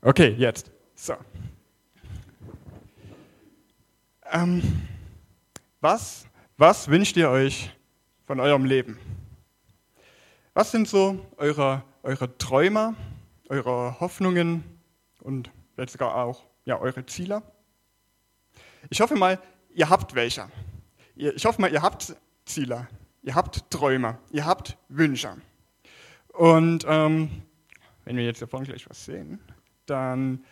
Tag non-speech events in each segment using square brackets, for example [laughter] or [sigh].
Okay, jetzt. So. Ähm, was, was wünscht ihr euch von eurem Leben? Was sind so eure, eure Träume, eure Hoffnungen und vielleicht sogar auch ja, eure Ziele? Ich hoffe mal, ihr habt welche. Ich hoffe mal, ihr habt Ziele, ihr habt Träume, ihr habt Wünsche. Und ähm, wenn wir jetzt hier vorne gleich was sehen, dann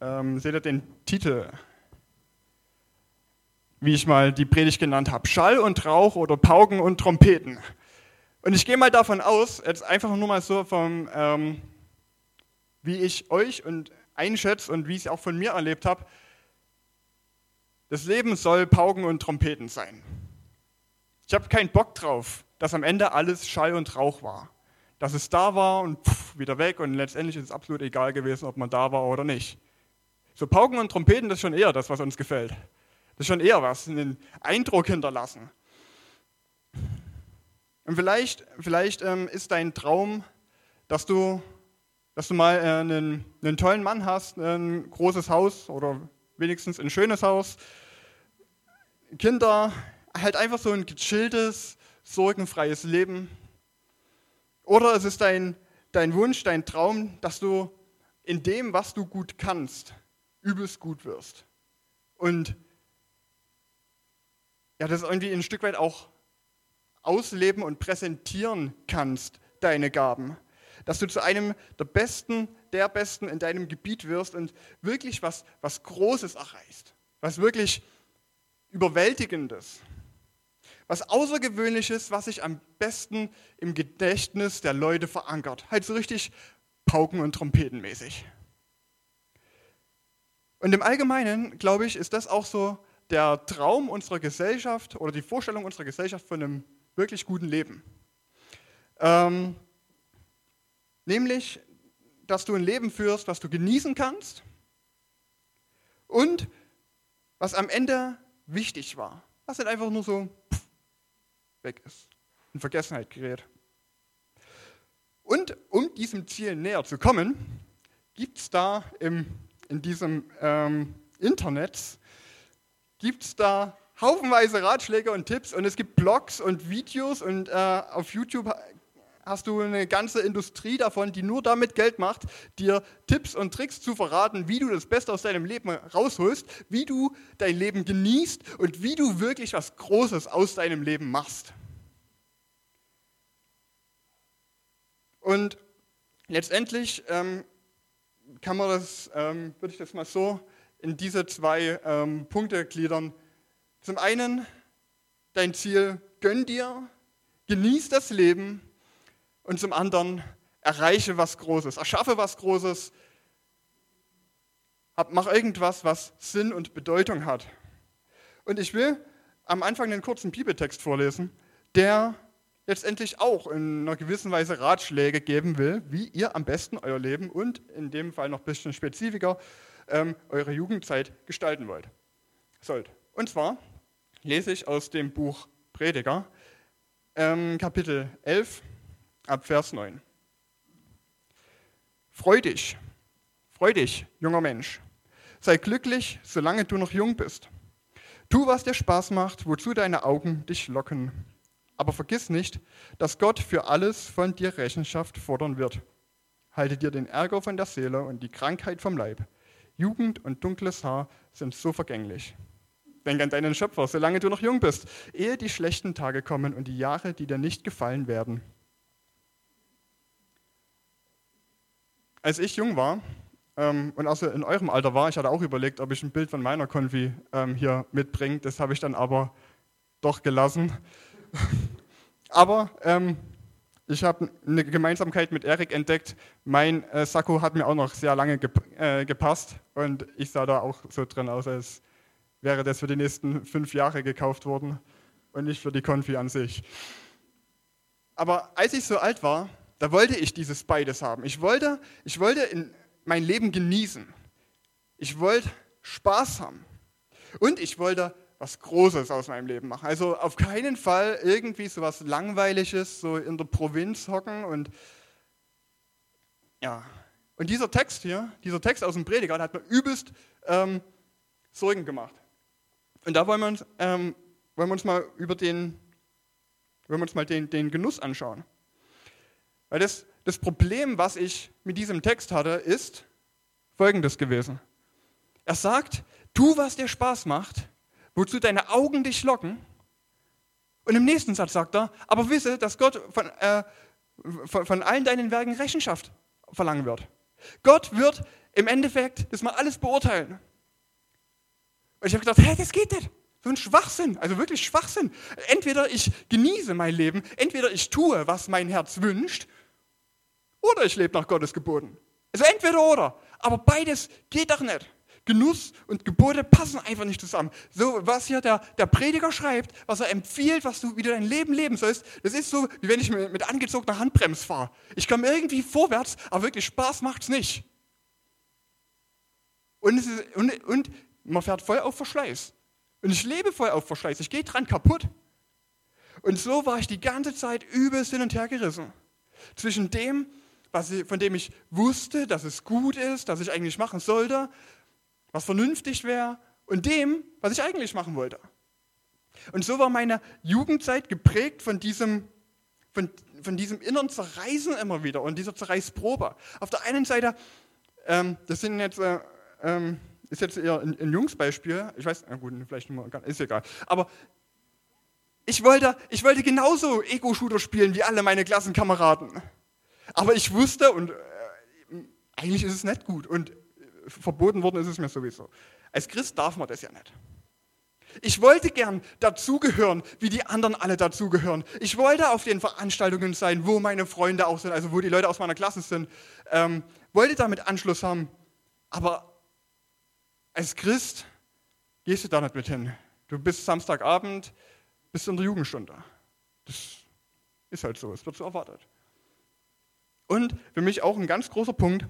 ähm, seht ihr den Titel, wie ich mal die Predigt genannt habe. Schall und Rauch oder Pauken und Trompeten. Und ich gehe mal davon aus, jetzt einfach nur mal so vom, ähm, wie ich euch und einschätze und wie ich es auch von mir erlebt habe, das Leben soll Pauken und Trompeten sein. Ich habe keinen Bock drauf, dass am Ende alles Schall und Rauch war. Dass es da war und pff, wieder weg und letztendlich ist es absolut egal gewesen, ob man da war oder nicht. So Pauken und Trompeten, das ist schon eher das, was uns gefällt. Das ist schon eher was, einen Eindruck hinterlassen. Und vielleicht, vielleicht ähm, ist dein Traum, dass du, dass du mal äh, einen, einen tollen Mann hast, ein großes Haus oder wenigstens ein schönes Haus, Kinder, halt einfach so ein gechilltes, sorgenfreies Leben. Oder es ist dein, dein Wunsch, dein Traum, dass du in dem, was du gut kannst, übelst gut wirst. Und ja, das irgendwie ein Stück weit auch ausleben und präsentieren kannst, deine Gaben. Dass du zu einem der Besten, der Besten in deinem Gebiet wirst und wirklich was, was Großes erreichst. Was wirklich Überwältigendes. Was Außergewöhnliches, was sich am besten im Gedächtnis der Leute verankert. Halt so richtig Pauken- und Trompetenmäßig. Und im Allgemeinen, glaube ich, ist das auch so der Traum unserer Gesellschaft oder die Vorstellung unserer Gesellschaft von einem wirklich guten Leben. Ähm, nämlich, dass du ein Leben führst, was du genießen kannst und was am Ende wichtig war. Was nicht einfach nur so pff, weg ist, in Vergessenheit gerät. Und um diesem Ziel näher zu kommen, gibt es da im, in diesem ähm, Internet, gibt es da haufenweise Ratschläge und Tipps und es gibt Blogs und Videos und äh, auf YouTube hast du eine ganze Industrie davon, die nur damit Geld macht, dir Tipps und Tricks zu verraten, wie du das Beste aus deinem Leben rausholst, wie du dein Leben genießt und wie du wirklich was Großes aus deinem Leben machst. Und letztendlich ähm, kann man das, ähm, würde ich das mal so in diese zwei ähm, Punkte gliedern. Zum einen dein Ziel, gönn dir, genieß das Leben und zum anderen erreiche was Großes, erschaffe was Großes, mach irgendwas, was Sinn und Bedeutung hat. Und ich will am Anfang einen kurzen Bibeltext vorlesen, der letztendlich auch in einer gewissen Weise Ratschläge geben will, wie ihr am besten euer Leben und in dem Fall noch ein bisschen spezifischer ähm, eure Jugendzeit gestalten wollt. Sollt. Und zwar lese ich aus dem Buch Prediger, ähm, Kapitel 11, ab Vers 9. Freu dich, freu dich, junger Mensch. Sei glücklich, solange du noch jung bist. Tu, was dir Spaß macht, wozu deine Augen dich locken. Aber vergiss nicht, dass Gott für alles von dir Rechenschaft fordern wird. Halte dir den Ärger von der Seele und die Krankheit vom Leib. Jugend und dunkles Haar sind so vergänglich. Denk an deinen Schöpfer, solange du noch jung bist, ehe die schlechten Tage kommen und die Jahre, die dir nicht gefallen werden. Als ich jung war ähm, und also in eurem Alter war, ich hatte auch überlegt, ob ich ein Bild von meiner Konfi ähm, hier mitbringe. Das habe ich dann aber doch gelassen. [laughs] aber ähm, ich habe eine Gemeinsamkeit mit Erik entdeckt. Mein äh, Sakko hat mir auch noch sehr lange gep äh, gepasst und ich sah da auch so drin aus, als wäre das für die nächsten fünf Jahre gekauft worden und nicht für die Konfi an sich. Aber als ich so alt war, da wollte ich dieses beides haben. Ich wollte, ich wollte mein Leben genießen. Ich wollte Spaß haben. Und ich wollte was Großes aus meinem Leben machen. Also auf keinen Fall irgendwie so was Langweiliges, so in der Provinz hocken und ja, Und dieser Text hier, dieser Text aus dem Prediger, hat mir übelst ähm, Sorgen gemacht. Und da wollen wir uns, ähm, wollen wir uns mal über den, wollen wir uns mal den, den Genuss anschauen. Weil das, das Problem, was ich mit diesem Text hatte, ist folgendes gewesen. Er sagt, tu, was dir Spaß macht, wozu deine Augen dich locken. Und im nächsten Satz sagt er, aber wisse, dass Gott von, äh, von, von allen deinen Werken Rechenschaft verlangen wird. Gott wird im Endeffekt das mal alles beurteilen. Und ich habe gedacht, hey, das geht nicht. So ein Schwachsinn, also wirklich Schwachsinn. Entweder ich genieße mein Leben, entweder ich tue, was mein Herz wünscht, oder ich lebe nach Gottes Geboten. Also entweder oder. Aber beides geht doch nicht. Genuss und Gebote passen einfach nicht zusammen. So, was hier der, der Prediger schreibt, was er empfiehlt, was du, wie du dein Leben leben sollst, das ist so, wie wenn ich mit, angezogener Handbremse fahre. Ich komme irgendwie vorwärts, aber wirklich Spaß macht es nicht. Und, ist, und, und man fährt voll auf Verschleiß. Und ich lebe voll auf Verschleiß. Ich gehe dran kaputt. Und so war ich die ganze Zeit übelst hin und her gerissen. Zwischen dem, was ich, von dem ich wusste, dass es gut ist, dass ich eigentlich machen sollte, was vernünftig wäre, und dem, was ich eigentlich machen wollte. Und so war meine Jugendzeit geprägt von diesem, von, von diesem inneren Zerreißen immer wieder und dieser Zerreißprobe. Auf der einen Seite, ähm, das sind jetzt, äh, ähm, ist jetzt eher ein, ein Jungsbeispiel, ich weiß, na gut, vielleicht nur, ist egal, aber ich wollte, ich wollte genauso Ego-Shooter spielen wie alle meine Klassenkameraden. Aber ich wusste, und äh, eigentlich ist es nicht gut und äh, verboten worden ist es mir sowieso. Als Christ darf man das ja nicht. Ich wollte gern dazugehören, wie die anderen alle dazugehören. Ich wollte auf den Veranstaltungen sein, wo meine Freunde auch sind, also wo die Leute aus meiner Klasse sind. Ähm, wollte damit Anschluss haben. Aber als Christ gehst du da nicht mit hin. Du bist Samstagabend, bist in der Jugendstunde. Das ist halt so, es wird so erwartet. Und für mich auch ein ganz großer Punkt,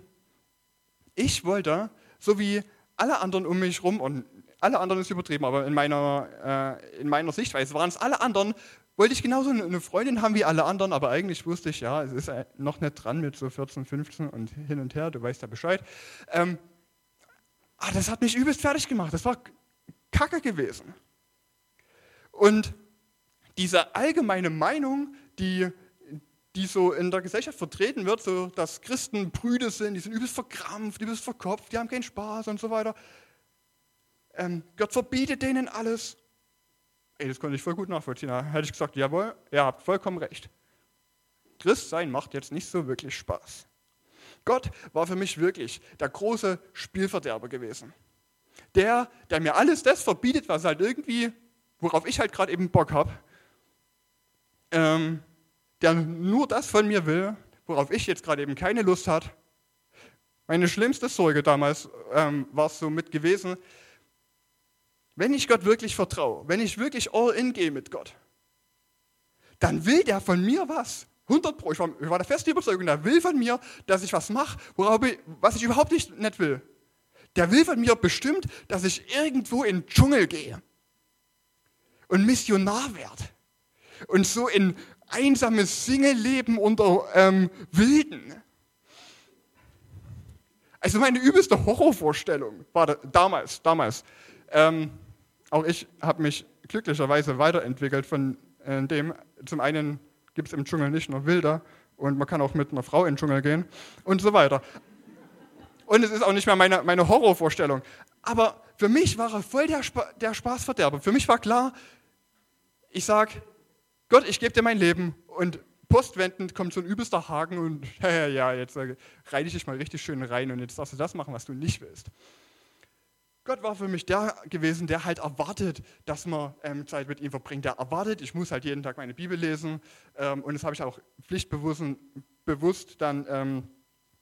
ich wollte, so wie alle anderen um mich rum, und alle anderen ist übertrieben, aber in meiner, äh, in meiner Sichtweise waren es alle anderen, wollte ich genauso eine Freundin haben wie alle anderen, aber eigentlich wusste ich, ja, es ist noch nicht dran mit so 14, 15 und hin und her, du weißt ja Bescheid. Ähm, ah, das hat mich übelst fertig gemacht, das war kacke gewesen. Und diese allgemeine Meinung, die die so in der Gesellschaft vertreten wird, so dass Christen Brüder sind, die sind übelst verkrampft, übelst verkopft, die haben keinen Spaß und so weiter. Ähm, Gott verbietet denen alles. Ey, das konnte ich voll gut nachvollziehen. Da hätte ich gesagt, jawohl, ihr habt vollkommen recht. Christ sein macht jetzt nicht so wirklich Spaß. Gott war für mich wirklich der große Spielverderber gewesen. Der, der mir alles das verbietet, was halt irgendwie, worauf ich halt gerade eben Bock habe. Ähm, der nur das von mir will, worauf ich jetzt gerade eben keine Lust hat. Meine schlimmste Sorge damals ähm, war es so mit gewesen, wenn ich Gott wirklich vertraue, wenn ich wirklich all in gehe mit Gott, dann will der von mir was. 100 Pro. Ich war, ich war der festen Überzeugung, der will von mir, dass ich was mache, was ich überhaupt nicht, nicht will. Der will von mir bestimmt, dass ich irgendwo in den Dschungel gehe und Missionar werde und so in einsames Single-Leben unter ähm, Wilden. Also meine übelste Horrorvorstellung war da, damals, damals. Ähm, auch ich habe mich glücklicherweise weiterentwickelt von äh, dem. Zum einen gibt es im Dschungel nicht nur Wilder und man kann auch mit einer Frau in den Dschungel gehen und so weiter. Und es ist auch nicht mehr meine, meine Horrorvorstellung. Aber für mich war er voll der, Spa der Spaßverderber. Für mich war klar, ich sage, Gott, ich gebe dir mein Leben und postwendend kommt so ein übelster Haken und [laughs] ja, ja, jetzt äh, reite ich dich mal richtig schön rein und jetzt darfst du das machen, was du nicht willst. Gott war für mich der gewesen, der halt erwartet, dass man ähm, Zeit mit ihm verbringt. Der erwartet, ich muss halt jeden Tag meine Bibel lesen ähm, und das habe ich auch pflichtbewusst bewusst dann ähm,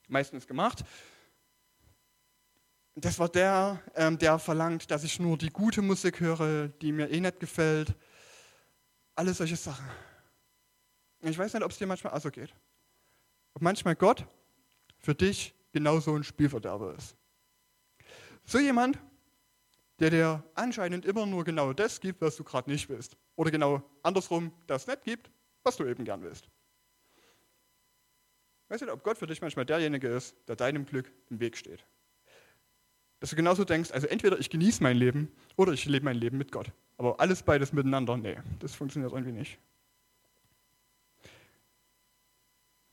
meistens gemacht. Das war der, ähm, der verlangt, dass ich nur die gute Musik höre, die mir eh nicht gefällt, alles solche Sachen. Ich weiß nicht, ob es dir manchmal auch so geht. Ob manchmal Gott für dich genauso ein Spielverderber ist. So jemand, der dir anscheinend immer nur genau das gibt, was du gerade nicht willst. Oder genau andersrum das nicht gibt, was du eben gern willst. Weißt du, ob Gott für dich manchmal derjenige ist, der deinem Glück im Weg steht? Dass du genauso denkst, also entweder ich genieße mein Leben oder ich lebe mein Leben mit Gott. Aber alles beides miteinander, nee, das funktioniert irgendwie nicht.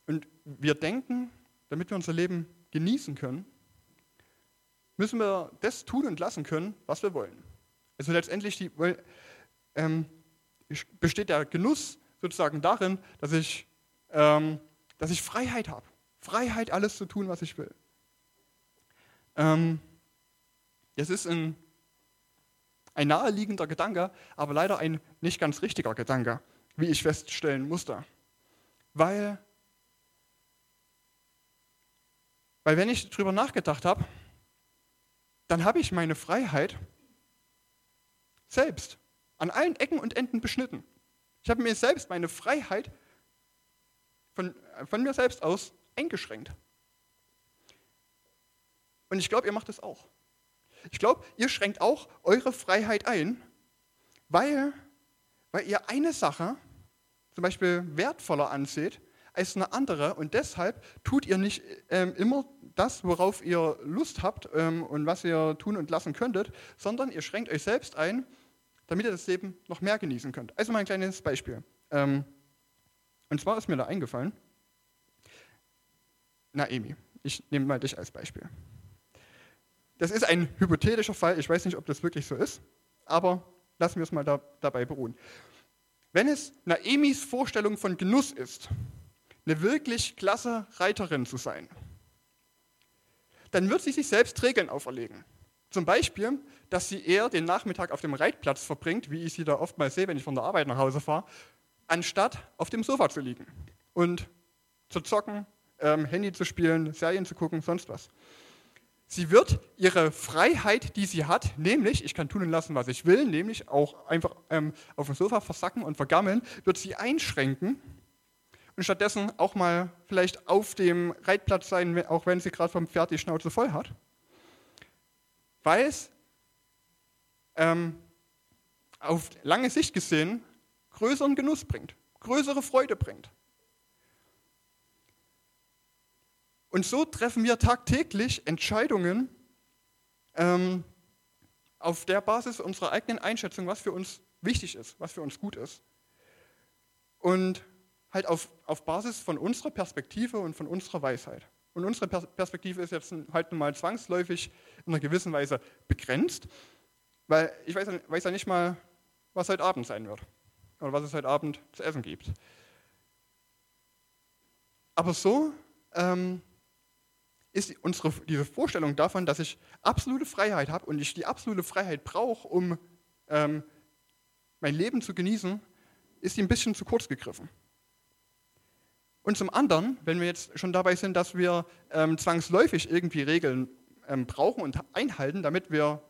Und wir denken, damit wir unser Leben genießen können, müssen wir das tun und lassen können, was wir wollen. Also letztendlich die, ähm, besteht der Genuss sozusagen darin, dass ich, ähm, dass ich Freiheit habe. Freiheit, alles zu tun, was ich will. Ähm, das ist ein, ein naheliegender Gedanke, aber leider ein nicht ganz richtiger Gedanke, wie ich feststellen musste. Weil, weil wenn ich darüber nachgedacht habe, dann habe ich meine Freiheit selbst an allen Ecken und Enden beschnitten. Ich habe mir selbst meine Freiheit von, von mir selbst aus eingeschränkt. Und ich glaube, ihr macht es auch. Ich glaube, ihr schränkt auch eure Freiheit ein, weil, weil ihr eine Sache zum Beispiel wertvoller anseht als eine andere und deshalb tut ihr nicht ähm, immer das, worauf ihr Lust habt ähm, und was ihr tun und lassen könntet, sondern ihr schränkt euch selbst ein, damit ihr das Leben noch mehr genießen könnt. Also mal ein kleines Beispiel. Ähm, und zwar ist mir da eingefallen, Naemi, ich nehme mal dich als Beispiel. Das ist ein hypothetischer Fall, ich weiß nicht, ob das wirklich so ist, aber lassen wir es mal da, dabei beruhen. Wenn es Naemis Vorstellung von Genuss ist, eine wirklich klasse Reiterin zu sein, dann wird sie sich selbst Regeln auferlegen. Zum Beispiel, dass sie eher den Nachmittag auf dem Reitplatz verbringt, wie ich sie da oftmals sehe, wenn ich von der Arbeit nach Hause fahre, anstatt auf dem Sofa zu liegen und zu zocken, ähm, Handy zu spielen, Serien zu gucken, sonst was. Sie wird ihre Freiheit, die sie hat, nämlich, ich kann tun und lassen, was ich will, nämlich auch einfach ähm, auf dem Sofa versacken und vergammeln, wird sie einschränken und stattdessen auch mal vielleicht auf dem Reitplatz sein, auch wenn sie gerade vom Pferd die Schnauze voll hat. Weil es ähm, auf lange Sicht gesehen größeren Genuss bringt, größere Freude bringt. Und so treffen wir tagtäglich Entscheidungen ähm, auf der Basis unserer eigenen Einschätzung, was für uns wichtig ist, was für uns gut ist. Und halt auf, auf Basis von unserer Perspektive und von unserer Weisheit. Und unsere Perspektive ist jetzt halt nun mal zwangsläufig in einer gewissen Weise begrenzt, weil ich weiß, weiß ja nicht mal, was heute Abend sein wird oder was es heute Abend zu essen gibt. Aber so ähm, ist unsere, diese Vorstellung davon, dass ich absolute Freiheit habe und ich die absolute Freiheit brauche, um ähm, mein Leben zu genießen, ist ein bisschen zu kurz gegriffen. Und zum anderen, wenn wir jetzt schon dabei sind, dass wir ähm, zwangsläufig irgendwie Regeln ähm, brauchen und einhalten, damit wir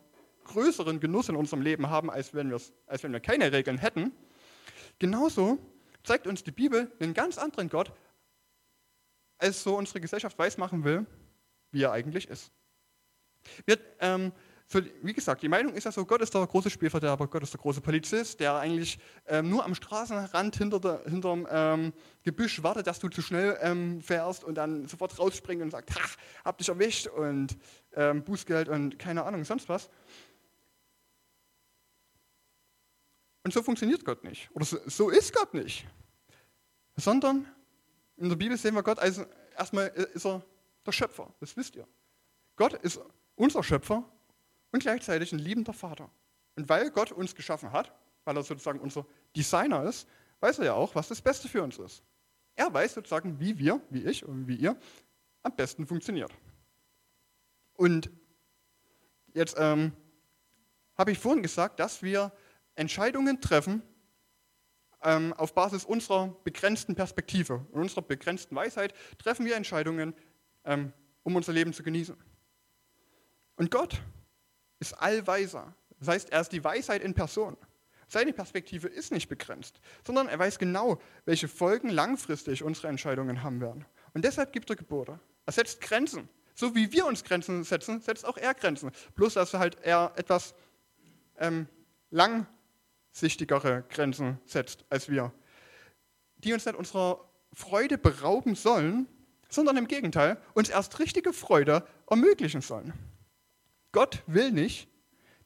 größeren Genuss in unserem Leben haben, als wenn, als wenn wir keine Regeln hätten, genauso zeigt uns die Bibel einen ganz anderen Gott, als so unsere Gesellschaft weismachen will, wie er eigentlich ist. Wir, ähm, so, wie gesagt, die Meinung ist ja so, Gott ist der große Spielverderber, Gott ist der große Polizist, der eigentlich ähm, nur am Straßenrand hinter der, hinterm ähm, Gebüsch wartet, dass du zu schnell ähm, fährst und dann sofort rausspringt und sagt, ha, hab dich erwischt und ähm, Bußgeld und keine Ahnung, sonst was. Und so funktioniert Gott nicht. Oder so, so ist Gott nicht. Sondern in der Bibel sehen wir Gott als, erstmal ist er der Schöpfer, das wisst ihr. Gott ist unser Schöpfer und gleichzeitig ein liebender Vater. Und weil Gott uns geschaffen hat, weil er sozusagen unser Designer ist, weiß er ja auch, was das Beste für uns ist. Er weiß sozusagen, wie wir, wie ich und wie ihr am besten funktioniert. Und jetzt ähm, habe ich vorhin gesagt, dass wir Entscheidungen treffen ähm, auf Basis unserer begrenzten Perspektive und unserer begrenzten Weisheit treffen wir Entscheidungen, ähm, um unser Leben zu genießen. Und Gott ist allweiser. Das heißt, er ist die Weisheit in Person. Seine Perspektive ist nicht begrenzt, sondern er weiß genau, welche Folgen langfristig unsere Entscheidungen haben werden. Und deshalb gibt er Gebote. Er setzt Grenzen. So wie wir uns Grenzen setzen, setzt auch er Grenzen. Bloß, dass er halt eher etwas ähm, langsichtigere Grenzen setzt als wir, die uns nicht unserer Freude berauben sollen, sondern im Gegenteil uns erst richtige Freude ermöglichen sollen. Gott will nicht,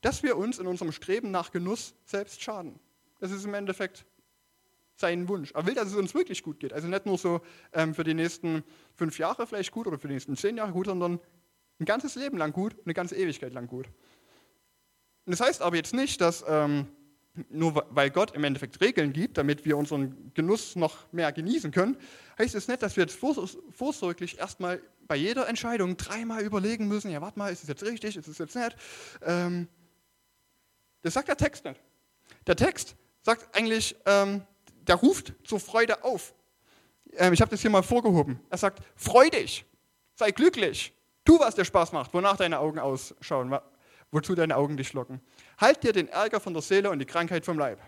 dass wir uns in unserem Streben nach Genuss selbst schaden. Das ist im Endeffekt sein Wunsch. Er will, dass es uns wirklich gut geht. Also nicht nur so ähm, für die nächsten fünf Jahre vielleicht gut oder für die nächsten zehn Jahre gut, sondern ein ganzes Leben lang gut eine ganze Ewigkeit lang gut. Und das heißt aber jetzt nicht, dass ähm, nur weil Gott im Endeffekt Regeln gibt, damit wir unseren Genuss noch mehr genießen können, heißt es nicht, dass wir jetzt vorsorglich erstmal bei jeder Entscheidung dreimal überlegen müssen, ja, warte mal, ist es jetzt richtig, ist es jetzt nicht? Ähm, das sagt der Text nicht. Der Text sagt eigentlich, ähm, der ruft zur Freude auf. Ähm, ich habe das hier mal vorgehoben. Er sagt, freu dich, sei glücklich, tu, was dir Spaß macht, wonach deine Augen ausschauen, wozu deine Augen dich locken. Halt dir den Ärger von der Seele und die Krankheit vom Leib.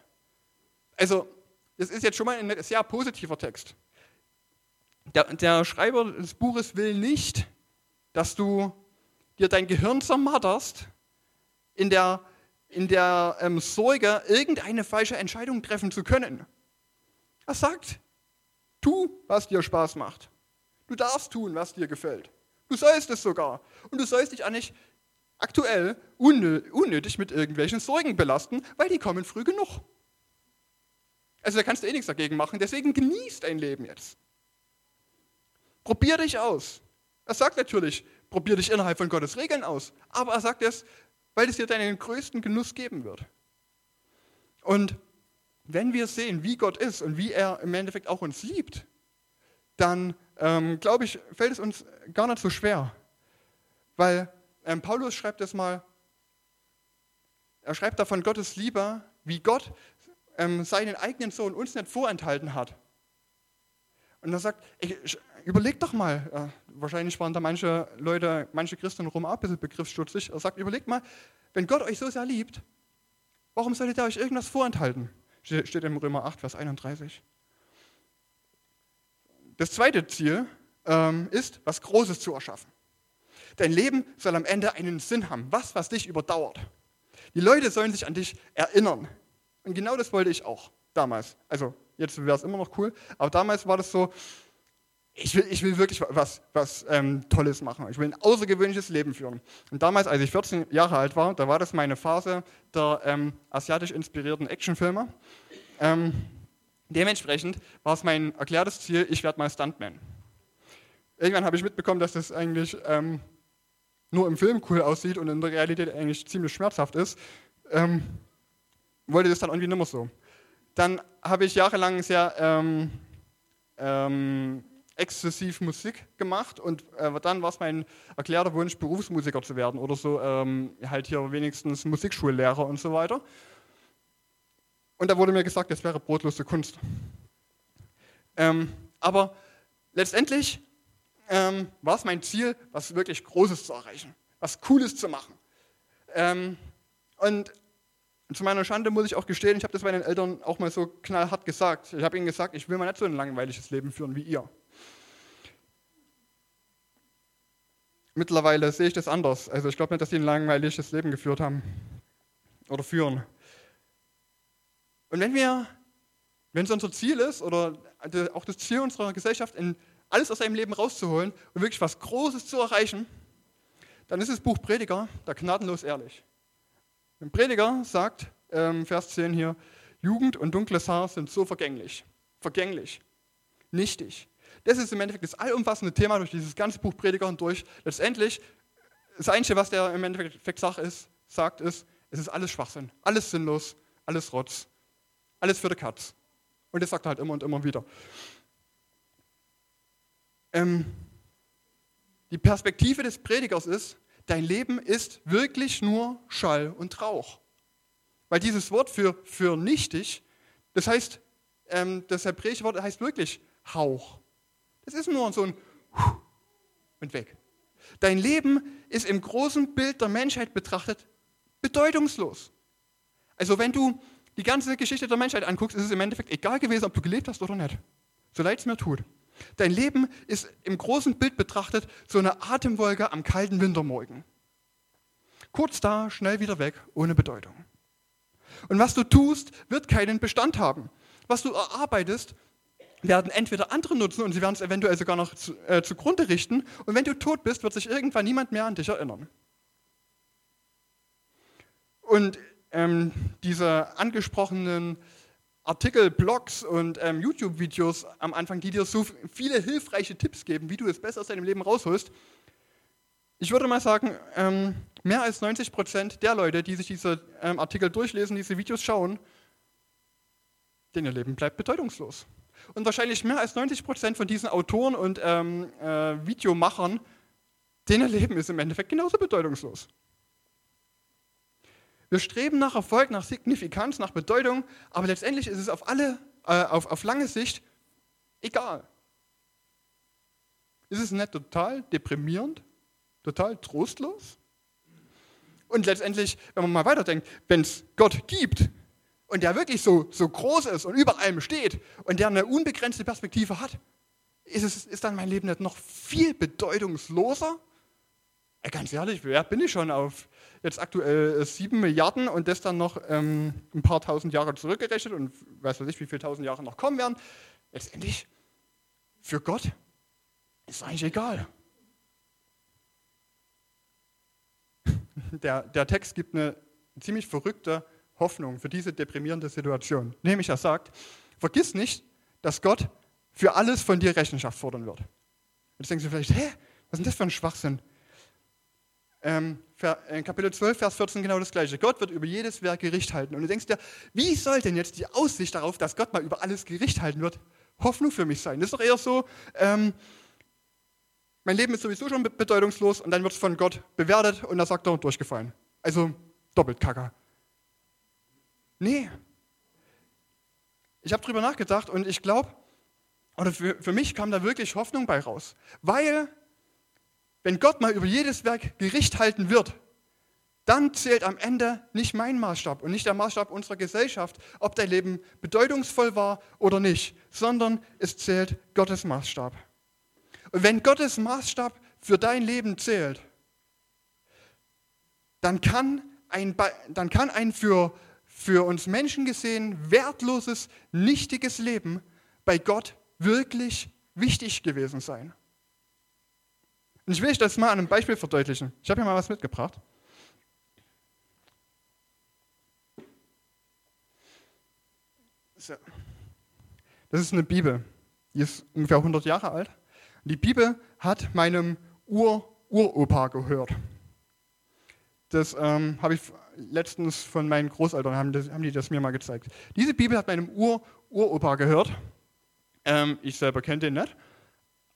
Also, das ist jetzt schon mal ein sehr positiver Text. Der, der Schreiber des Buches will nicht, dass du dir dein Gehirn zermatterst in der, in der ähm, Sorge, irgendeine falsche Entscheidung treffen zu können. Er sagt, tu, was dir Spaß macht. Du darfst tun, was dir gefällt. Du sollst es sogar. Und du sollst dich auch nicht aktuell unnötig mit irgendwelchen Sorgen belasten, weil die kommen früh genug. Also da kannst du eh nichts dagegen machen, deswegen genieß dein Leben jetzt. Probier dich aus. Er sagt natürlich, probier dich innerhalb von Gottes Regeln aus, aber er sagt es, weil es dir deinen größten Genuss geben wird. Und wenn wir sehen, wie Gott ist und wie er im Endeffekt auch uns liebt, dann ähm, glaube ich, fällt es uns gar nicht so schwer. Weil ähm, Paulus schreibt es mal, er schreibt davon Gottes Liebe, wie Gott ähm, seinen eigenen Sohn uns nicht vorenthalten hat. Und er sagt, ich, überleg doch mal, äh, wahrscheinlich waren da manche Leute, manche Christen rum auch ein bisschen begriffsstutzig. Er sagt, überlegt mal, wenn Gott euch so sehr liebt, warum solltet ihr euch irgendwas vorenthalten? Steht im Römer 8, Vers 31. Das zweite Ziel ähm, ist, was Großes zu erschaffen. Dein Leben soll am Ende einen Sinn haben, was, was dich überdauert. Die Leute sollen sich an dich erinnern. Und genau das wollte ich auch damals. Also jetzt wäre es immer noch cool, aber damals war das so, ich will, ich will wirklich was, was ähm, Tolles machen. Ich will ein außergewöhnliches Leben führen. Und damals, als ich 14 Jahre alt war, da war das meine Phase der ähm, asiatisch inspirierten Actionfilme. Ähm, dementsprechend war es mein erklärtes Ziel, ich werde mal Stuntman. Irgendwann habe ich mitbekommen, dass das eigentlich ähm, nur im Film cool aussieht und in der Realität eigentlich ziemlich schmerzhaft ist. Ähm, wollte das dann irgendwie nicht mehr so. Dann habe ich jahrelang sehr ähm, ähm, exzessiv Musik gemacht und äh, dann war es mein erklärter Wunsch, Berufsmusiker zu werden oder so, ähm, halt hier wenigstens Musikschullehrer und so weiter. Und da wurde mir gesagt, das wäre brotlose Kunst. Ähm, aber letztendlich ähm, war es mein Ziel, was wirklich Großes zu erreichen, was Cooles zu machen. Ähm, und zu meiner Schande muss ich auch gestehen, ich habe das meinen Eltern auch mal so knallhart gesagt. Ich habe ihnen gesagt, ich will mal nicht so ein langweiliges Leben führen wie ihr. Mittlerweile sehe ich das anders. Also ich glaube nicht, dass sie ein langweiliges Leben geführt haben oder führen. Und wenn wir, wenn es unser Ziel ist oder auch das Ziel unserer Gesellschaft, alles aus seinem Leben rauszuholen und wirklich was Großes zu erreichen, dann ist das Buch Prediger da gnadenlos ehrlich. Ein Prediger sagt, ähm, Vers 10 hier, Jugend und dunkles Haar sind so vergänglich. Vergänglich. Nichtig. Das ist im Endeffekt das allumfassende Thema durch dieses ganze Buch Prediger und durch. Letztendlich, das Einzige, was der im Endeffekt sagt, ist, sagt, ist, es ist alles Schwachsinn, alles sinnlos, alles Rotz, alles für die Katz. Und das sagt er halt immer und immer wieder. Ähm, die Perspektive des Predigers ist, dein Leben ist wirklich nur Schall und Rauch. Weil dieses Wort für, für nichtig, das heißt, ähm, das hebräische Wort heißt wirklich Hauch. Es ist nur so ein und weg. Dein Leben ist im großen Bild der Menschheit betrachtet bedeutungslos. Also wenn du die ganze Geschichte der Menschheit anguckst, ist es im Endeffekt egal gewesen, ob du gelebt hast oder nicht. So leid es mir tut. Dein Leben ist im großen Bild betrachtet so eine Atemwolke am kalten Wintermorgen. Kurz da, schnell wieder weg, ohne Bedeutung. Und was du tust, wird keinen Bestand haben. Was du erarbeitest, werden entweder andere nutzen und sie werden es eventuell sogar noch zu, äh, zugrunde richten. Und wenn du tot bist, wird sich irgendwann niemand mehr an dich erinnern. Und ähm, diese angesprochenen Artikel, Blogs und ähm, YouTube-Videos am Anfang, die dir so viele hilfreiche Tipps geben, wie du es besser aus deinem Leben rausholst. Ich würde mal sagen, ähm, mehr als 90 Prozent der Leute, die sich diese ähm, Artikel durchlesen, diese Videos schauen, denen ihr Leben bleibt bedeutungslos. Und wahrscheinlich mehr als 90 Prozent von diesen Autoren und ähm, äh, Videomachern, denen ihr Leben ist im Endeffekt genauso bedeutungslos. Wir streben nach Erfolg, nach Signifikanz, nach Bedeutung, aber letztendlich ist es auf, alle, äh, auf, auf lange Sicht egal. Ist es nicht total deprimierend, total trostlos? Und letztendlich, wenn man mal weiterdenkt, wenn es Gott gibt und der wirklich so, so groß ist und über allem steht und der eine unbegrenzte Perspektive hat, ist, es, ist dann mein Leben nicht noch viel bedeutungsloser? Ja, ganz ehrlich, wer bin ich schon auf jetzt aktuell 7 äh, Milliarden und das dann noch ähm, ein paar tausend Jahre zurückgerechnet und weiß ich, wie viele tausend Jahre noch kommen werden. Letztendlich, für Gott ist eigentlich egal. Der, der Text gibt eine ziemlich verrückte Hoffnung für diese deprimierende Situation. Nämlich er sagt, vergiss nicht, dass Gott für alles von dir Rechenschaft fordern wird. Jetzt denkst du vielleicht, hä, was ist denn das für ein Schwachsinn? Ähm, äh, Kapitel 12, Vers 14 genau das gleiche. Gott wird über jedes Werk Gericht halten. Und du denkst dir, wie soll denn jetzt die Aussicht darauf, dass Gott mal über alles Gericht halten wird, Hoffnung für mich sein? Das ist doch eher so, ähm, mein Leben ist sowieso schon bedeutungslos und dann wird es von Gott bewertet und da sagt er, durchgefallen. Also doppelt Kacker. Nee. Ich habe drüber nachgedacht und ich glaube, oder für, für mich kam da wirklich Hoffnung bei raus. Weil wenn Gott mal über jedes Werk Gericht halten wird, dann zählt am Ende nicht mein Maßstab und nicht der Maßstab unserer Gesellschaft, ob dein Leben bedeutungsvoll war oder nicht, sondern es zählt Gottes Maßstab. Und wenn Gottes Maßstab für dein Leben zählt, dann kann ein, dann kann ein für, für uns Menschen gesehen wertloses, nichtiges Leben bei Gott wirklich wichtig gewesen sein. Und ich will euch das mal an einem Beispiel verdeutlichen. Ich habe hier mal was mitgebracht. Das ist eine Bibel. Die ist ungefähr 100 Jahre alt. Die Bibel hat meinem Ur-Uropa gehört. Das ähm, habe ich letztens von meinen Großeltern, haben, das, haben, die das mir mal gezeigt. Diese Bibel hat meinem Ur-Uropa gehört. Ähm, ich selber kenne den nicht.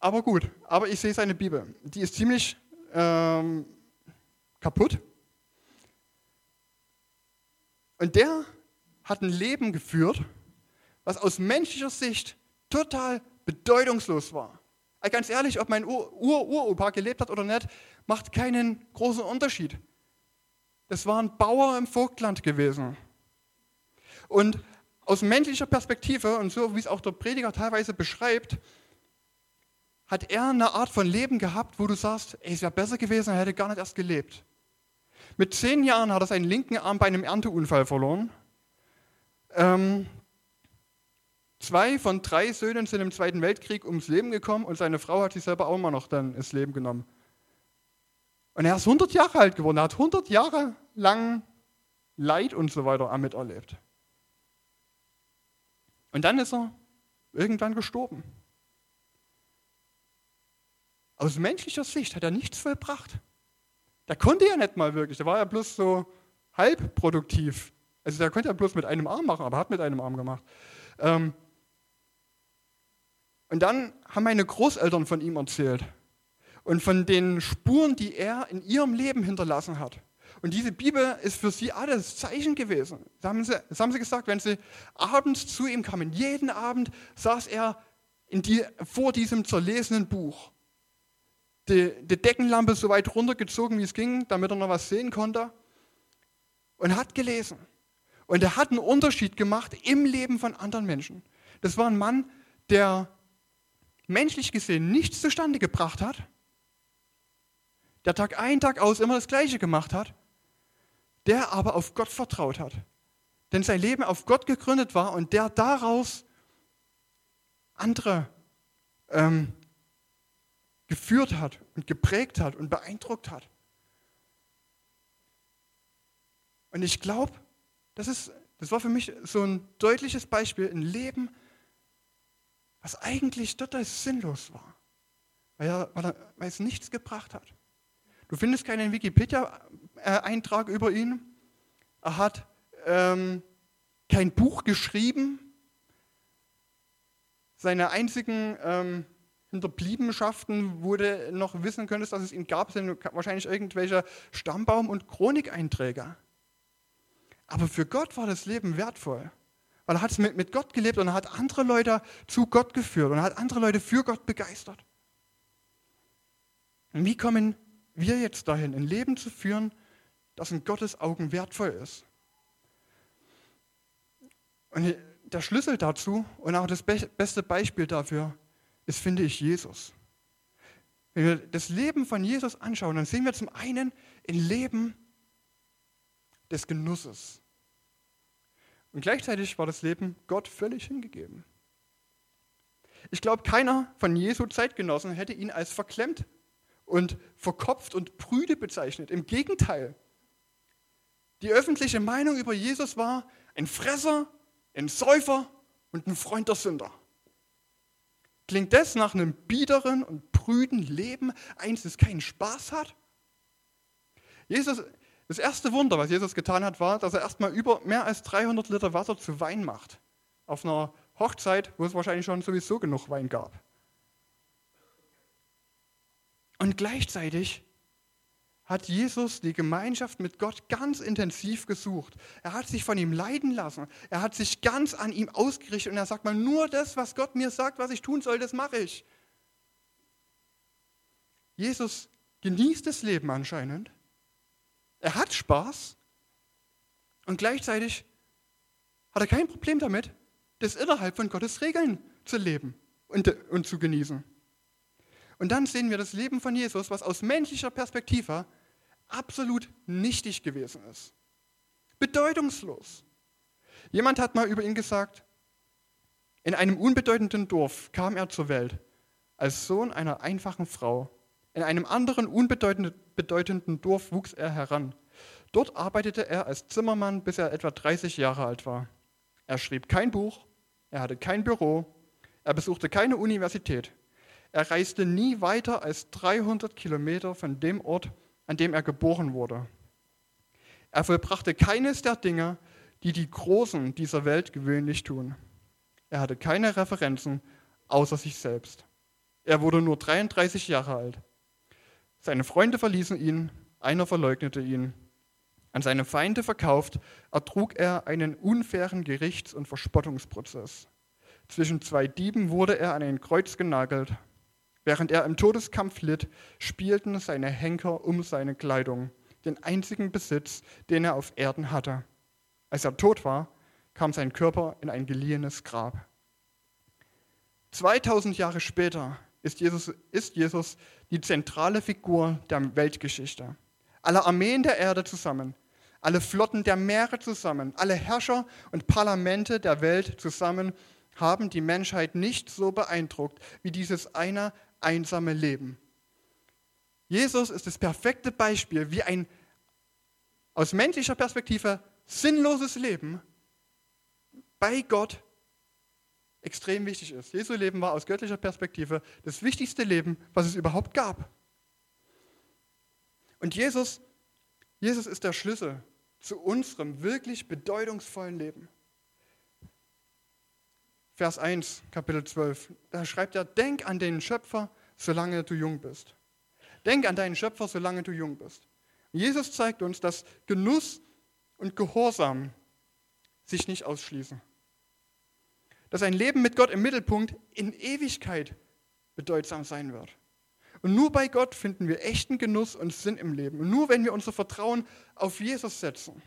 Aber gut, aber ich sehe seine Bibel. Die ist ziemlich ähm, kaputt. Und der hat ein Leben geführt, was aus menschlicher Sicht total bedeutungslos war. Also ganz ehrlich, ob mein Ur-Uropa gelebt hat oder nicht, macht keinen großen Unterschied. Das war ein Bauer im Vogtland gewesen. Und aus menschlicher Perspektive, und so wie es auch der Prediger teilweise beschreibt, hat er eine Art von Leben gehabt, wo du sagst, ey, es wäre besser gewesen, er hätte gar nicht erst gelebt. Mit zehn Jahren hat er seinen linken Arm bei einem Ernteunfall verloren. Ähm, zwei von drei Söhnen sind im Zweiten Weltkrieg ums Leben gekommen und seine Frau hat sich selber auch mal noch dann ins Leben genommen. Und er ist 100 Jahre alt geworden. Er hat 100 Jahre lang Leid und so weiter miterlebt. Und dann ist er irgendwann gestorben. Aus menschlicher Sicht hat er nichts vollbracht. Der konnte ja nicht mal wirklich, der war ja bloß so halb produktiv. Also der konnte ja bloß mit einem Arm machen, aber hat mit einem Arm gemacht. Ähm und dann haben meine Großeltern von ihm erzählt und von den Spuren, die er in ihrem Leben hinterlassen hat. Und diese Bibel ist für sie alles Zeichen gewesen. Das haben sie, das haben sie gesagt, wenn sie abends zu ihm kamen. Jeden Abend saß er die, vor diesem zerlesenen Buch die, die Deckenlampe so weit runtergezogen, wie es ging, damit er noch was sehen konnte. Und hat gelesen. Und er hat einen Unterschied gemacht im Leben von anderen Menschen. Das war ein Mann, der menschlich gesehen nichts zustande gebracht hat, der Tag ein, Tag aus immer das Gleiche gemacht hat, der aber auf Gott vertraut hat. Denn sein Leben auf Gott gegründet war und der daraus andere ähm, geführt hat und geprägt hat und beeindruckt hat. Und ich glaube, das, das war für mich so ein deutliches Beispiel, ein Leben, was eigentlich total sinnlos war, weil, er, weil, er, weil es nichts gebracht hat. Du findest keinen Wikipedia-Eintrag über ihn. Er hat ähm, kein Buch geschrieben. Seine einzigen ähm, Hinterbliebenschaften, wo du noch wissen könntest, dass es ihn gab, sind wahrscheinlich irgendwelche Stammbaum- und Chronikeinträge. Aber für Gott war das Leben wertvoll, weil er hat mit, mit Gott gelebt und er hat andere Leute zu Gott geführt und er hat andere Leute für Gott begeistert. Und wie kommen wir jetzt dahin, ein Leben zu führen, das in Gottes Augen wertvoll ist? Und der Schlüssel dazu und auch das beste Beispiel dafür ist, finde ich, Jesus. Wenn wir das Leben von Jesus anschauen, dann sehen wir zum einen ein Leben des Genusses. Und gleichzeitig war das Leben Gott völlig hingegeben. Ich glaube, keiner von Jesu Zeitgenossen hätte ihn als verklemmt und verkopft und prüde bezeichnet. Im Gegenteil. Die öffentliche Meinung über Jesus war ein Fresser, ein Säufer und ein Freund der Sünder. Klingt das nach einem biederen und prüden Leben, eins, das keinen Spaß hat? Jesus, das erste Wunder, was Jesus getan hat, war, dass er erstmal über mehr als 300 Liter Wasser zu Wein macht. Auf einer Hochzeit, wo es wahrscheinlich schon sowieso genug Wein gab. Und gleichzeitig hat Jesus die Gemeinschaft mit Gott ganz intensiv gesucht. Er hat sich von ihm leiden lassen. Er hat sich ganz an ihm ausgerichtet und er sagt mal, nur das, was Gott mir sagt, was ich tun soll, das mache ich. Jesus genießt das Leben anscheinend. Er hat Spaß und gleichzeitig hat er kein Problem damit, das innerhalb von Gottes Regeln zu leben und, und zu genießen. Und dann sehen wir das Leben von Jesus, was aus menschlicher Perspektive absolut nichtig gewesen ist. Bedeutungslos. Jemand hat mal über ihn gesagt, in einem unbedeutenden Dorf kam er zur Welt als Sohn einer einfachen Frau. In einem anderen unbedeutenden Dorf wuchs er heran. Dort arbeitete er als Zimmermann, bis er etwa 30 Jahre alt war. Er schrieb kein Buch, er hatte kein Büro, er besuchte keine Universität. Er reiste nie weiter als 300 Kilometer von dem Ort, an dem er geboren wurde. Er vollbrachte keines der Dinge, die die Großen dieser Welt gewöhnlich tun. Er hatte keine Referenzen außer sich selbst. Er wurde nur 33 Jahre alt. Seine Freunde verließen ihn, einer verleugnete ihn. An seine Feinde verkauft, ertrug er einen unfairen Gerichts- und Verspottungsprozess. Zwischen zwei Dieben wurde er an ein Kreuz genagelt Während er im Todeskampf litt, spielten seine Henker um seine Kleidung, den einzigen Besitz, den er auf Erden hatte. Als er tot war, kam sein Körper in ein geliehenes Grab. 2000 Jahre später ist Jesus, ist Jesus die zentrale Figur der Weltgeschichte. Alle Armeen der Erde zusammen, alle Flotten der Meere zusammen, alle Herrscher und Parlamente der Welt zusammen haben die Menschheit nicht so beeindruckt wie dieses eine einsame Leben. Jesus ist das perfekte Beispiel, wie ein aus menschlicher Perspektive sinnloses Leben bei Gott extrem wichtig ist. Jesu Leben war aus göttlicher Perspektive das wichtigste Leben, was es überhaupt gab. Und Jesus, Jesus ist der Schlüssel zu unserem wirklich bedeutungsvollen Leben. Vers 1, Kapitel 12. Da schreibt er, denk an den Schöpfer, solange du jung bist. Denk an deinen Schöpfer, solange du jung bist. Jesus zeigt uns, dass Genuss und Gehorsam sich nicht ausschließen. Dass ein Leben mit Gott im Mittelpunkt in Ewigkeit bedeutsam sein wird. Und nur bei Gott finden wir echten Genuss und Sinn im Leben. Und nur wenn wir unser Vertrauen auf Jesus setzen,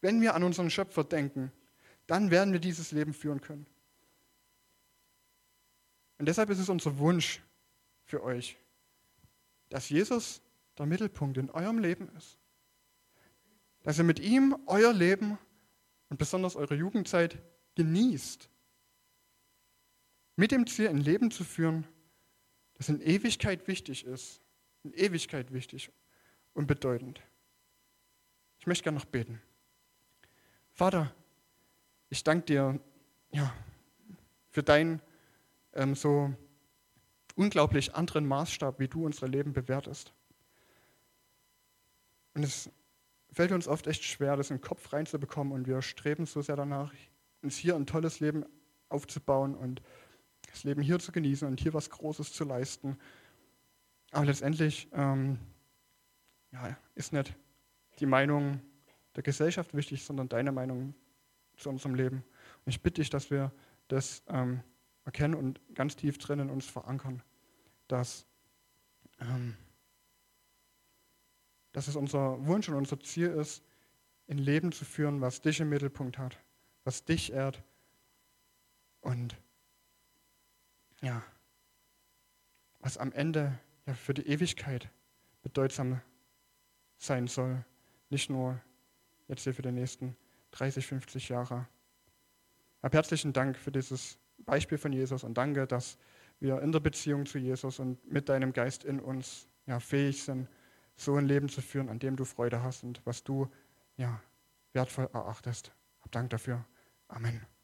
wenn wir an unseren Schöpfer denken, dann werden wir dieses Leben führen können. Und deshalb ist es unser Wunsch für euch, dass Jesus der Mittelpunkt in eurem Leben ist. Dass ihr mit ihm euer Leben und besonders eure Jugendzeit genießt. mit dem Ziel, ein Leben zu führen, das in Ewigkeit wichtig ist. In Ewigkeit wichtig und bedeutend. Ich möchte gerne noch beten. Vater, ich danke dir ja, für deinen ähm, so unglaublich anderen Maßstab, wie du unsere Leben bewertest. Und es fällt uns oft echt schwer, das in den Kopf reinzubekommen und wir streben so sehr danach, uns hier ein tolles Leben aufzubauen und das Leben hier zu genießen und hier was Großes zu leisten. Aber letztendlich ähm, ja, ist nicht die Meinung der Gesellschaft wichtig, sondern deine Meinung zu unserem Leben. Und ich bitte dich, dass wir das ähm, erkennen und ganz tief drin in uns verankern, dass, ähm, dass es unser Wunsch und unser Ziel ist, ein Leben zu führen, was dich im Mittelpunkt hat, was dich ehrt und ja, was am Ende ja, für die Ewigkeit bedeutsam sein soll, nicht nur jetzt hier für die nächsten 30, 50 Jahre. Hab herzlichen Dank für dieses Beispiel von Jesus und danke, dass wir in der Beziehung zu Jesus und mit deinem Geist in uns ja, fähig sind, so ein Leben zu führen, an dem du Freude hast und was du ja, wertvoll erachtest. Hab Dank dafür. Amen.